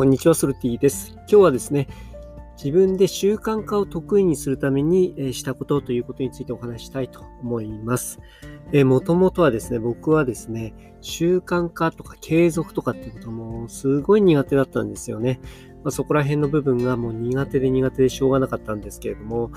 こんにちは、ソルティです。今日はですね、自分で習慣化を得意にするために、したことということについてお話したいと思います。もともとはですね、僕はですね、習慣化とか継続とかっていうこともすごい苦手だったんですよね。まあ、そこら辺の部分がもう苦手で苦手でしょうがなかったんですけれども、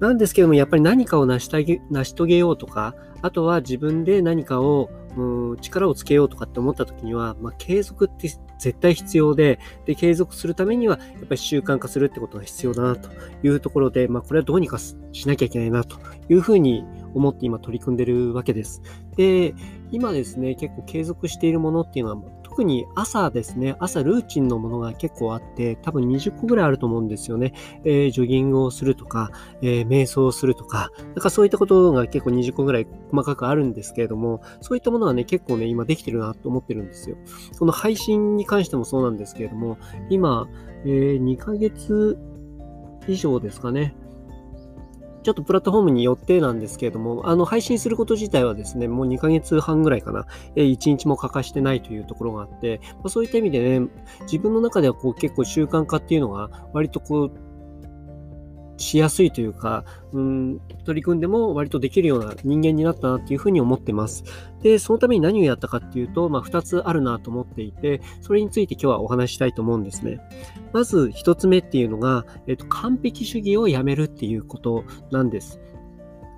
なんですけども、やっぱり何かを成し成し遂げようとか、あとは自分で何かをうん力をつけようとかって思った時には、まあ、継続って絶対必要で、で、継続するためには、やっぱり習慣化するってことが必要だなというところで、まあ、これはどうにかしなきゃいけないなというふうに思って今取り組んでるわけです。で、今ですね、結構継続しているものっていうのは、特に朝ですね、朝ルーチンのものが結構あって、多分20個ぐらいあると思うんですよね。えー、ジョギングをするとか、えー、瞑想をするとか、なんかそういったことが結構20個ぐらい細かくあるんですけれども、そういったものはね、結構ね、今できてるなと思ってるんですよ。その配信に関してもそうなんですけれども、今、えー、2ヶ月以上ですかね。ちょっとプラットフォームによってなんですけれども、あの、配信すること自体はですね、もう2ヶ月半ぐらいかな、え1日も欠かしてないというところがあって、まあ、そういった意味でね、自分の中ではこう結構習慣化っていうのが割とこう、しやすいというか、うん、取り組んでも割とできるような人間になったなっていうふうに思ってます。で、そのために何をやったかっていうと、まあ、2つあるなと思っていて、それについて今日はお話したいと思うんですね。まず1つ目っていうのが、えっと、完璧主義をやめるっていうことなんです。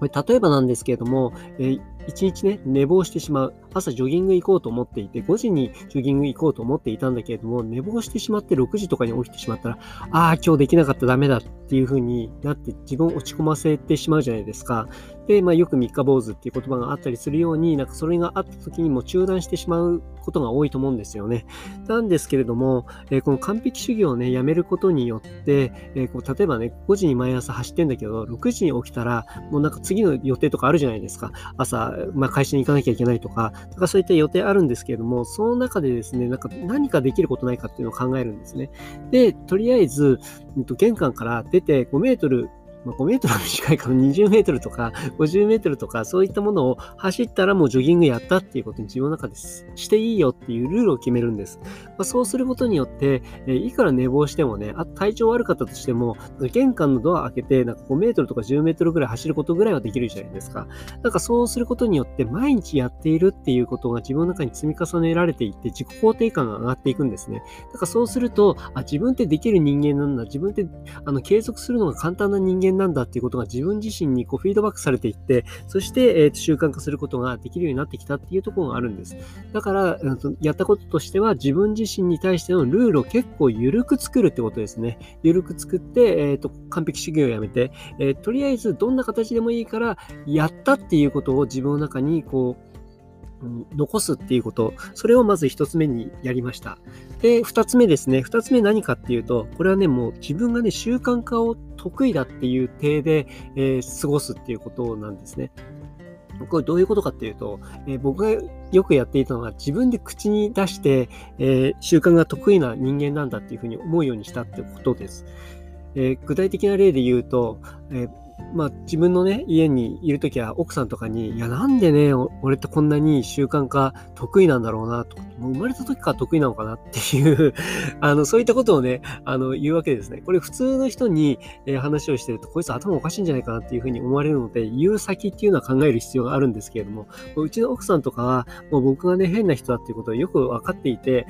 これ例えばなんですけれども、えー、1日ね、寝坊してしまう。朝ジョギング行こうと思っていて、5時にジョギング行こうと思っていたんだけれども、寝坊してしまって6時とかに起きてしまったら、ああ、今日できなかったダメだっていう風になって自分を落ち込ませてしまうじゃないですか。で、まあよく三日坊主っていう言葉があったりするように、なんかそれがあった時にも中断してしまうことが多いと思うんですよね。なんですけれども、えー、この完璧主義をね、やめることによって、えー、こう例えばね、5時に毎朝走ってんだけど、6時に起きたら、もうなんか次の予定とかあるじゃないですか。朝、まあ会社に行かなきゃいけないとか、とかそういった予定あるんですけれども、その中でですね、なんか何かできることないかっていうのを考えるんですね。で、とりあえず、玄関から出て5メートルまあ、5メートルは短いから20メートルとか50メートルとかそういったものを走ったらもうジョギングやったっていうことに自分の中でしていいよっていうルールを決めるんです。まあ、そうすることによって、えいくら寝坊してもね、あ体調悪かったとしても、玄関のドア開けてなんか5メートルとか10メートルぐらい走ることぐらいはできるじゃないですか。なんかそうすることによって毎日やっているっていうことが自分の中に積み重ねられていって自己肯定感が上がっていくんですね。だからそうすると、あ、自分ってできる人間なんだ。自分ってあの継続するのが簡単な人間間なんだっていうことが自分自身にこうフィードバックされていって、そして、えー、習慣化することができるようになってきたっていうところがあるんです。だから、やったこととしては自分自身に対してのルールを結構緩く作るってことですね。緩く作って、えーと、完璧主義をやめて、えー、とりあえずどんな形でもいいから、やったっていうことを自分の中にこう、残すっていうこと、それをまず一つ目にやりました。で、二つ目ですね。二つ目何かっていうと、これはね、もう自分がね、習慣化を得意だっていう体で、えー、過ごすっていうことなんですね。これどういうことかっていうと、えー、僕がよくやっていたのは自分で口に出して、えー、習慣が得意な人間なんだっていうふうに思うようにしたってことです。え具体的な例で言うと、えまあ自分のね、家にいる時は奥さんとかに、いやなんでね、俺ってこんなに習慣化得意なんだろうなとか、もう生まれた時から得意なのかなっていう あの、そういったことをね、あの、言うわけですね。これ普通の人に、え、話をしてると、こいつ頭おかしいんじゃないかなっていうふうに思われるので、言う先っていうのは考える必要があるんですけれども、うちの奥さんとかは、もう僕がね、変な人だっていうことをよく分かっていて、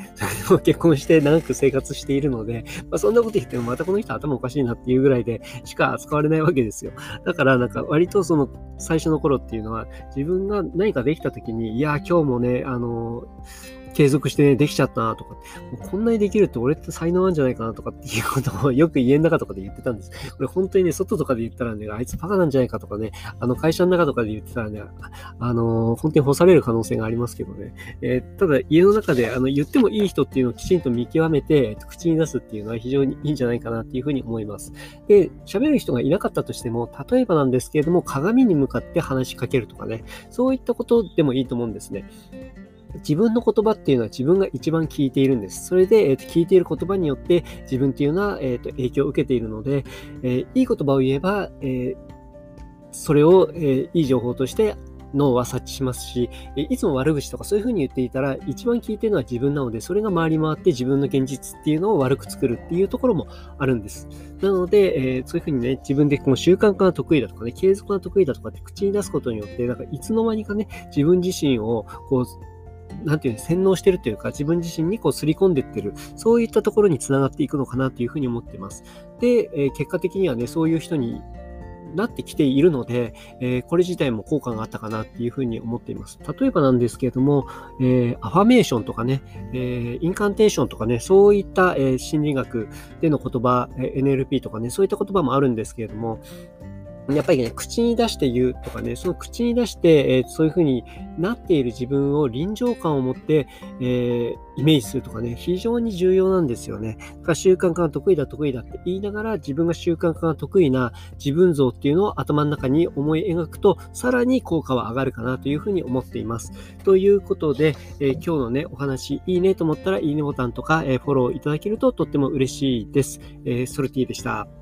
結婚して長く生活しているので、まあ、そんなこと言ってもまたこの人頭おかしいなっていうぐらいでしか扱われないわけですよ。だからなんか割とその最初の頃っていうのは自分が何かできた時に、いや、今日もね、あの、継続してね、できちゃったなとか、こんなにできるって俺って才能なんじゃないかなとかっていうことをよく家の中とかで言ってたんです。これ本当にね、外とかで言ったらね、あいつバカなんじゃないかとかね、あの会社の中とかで言ってたらね、あのー、本当に干される可能性がありますけどね。えー、ただ家の中であの言ってもいい人っていうのをきちんと見極めて、口に出すっていうのは非常にいいんじゃないかなっていうふうに思います。で、喋る人がいなかったとしても、例えばなんですけれども、鏡に向かって話しかけるとかね、そういったことでもいいと思うんですね。自分の言葉っていうのは自分が一番聞いているんです。それで、えー、と聞いている言葉によって自分っていうのは、えー、と影響を受けているので、え、いい言葉を言えば、え、それを、え、いい情報として脳は察知しますし、いつも悪口とかそういうふうに言っていたら、一番聞いてるのは自分なので、それが回り回って自分の現実っていうのを悪く作るっていうところもあるんです。なので、えー、そういうふうにね、自分でこ習慣化が得意だとかね、継続が得意だとかって口に出すことによって、なんかいつの間にかね、自分自身をこう、なんていうの、洗脳してるというか、自分自身にこう、すり込んでってる、そういったところにつながっていくのかなというふうに思っています。で、えー、結果的にはね、そういう人になってきているので、えー、これ自体も効果があったかなっていうふうに思っています。例えばなんですけれども、えー、アファメーションとかね、えー、インカンテーションとかね、そういった、え心理学での言葉、NLP とかね、そういった言葉もあるんですけれども、やっぱりね、口に出して言うとかね、その口に出して、えー、そういう風になっている自分を臨場感を持って、えー、イメージするとかね、非常に重要なんですよね。だから習慣化が得意だ、得意だって言いながら、自分が習慣化が得意な自分像っていうのを頭の中に思い描くと、さらに効果は上がるかなというふうに思っています。ということで、えー、今日のね、お話、いいねと思ったら、いいねボタンとか、えフォローいただけるととっても嬉しいです。えソルティでした。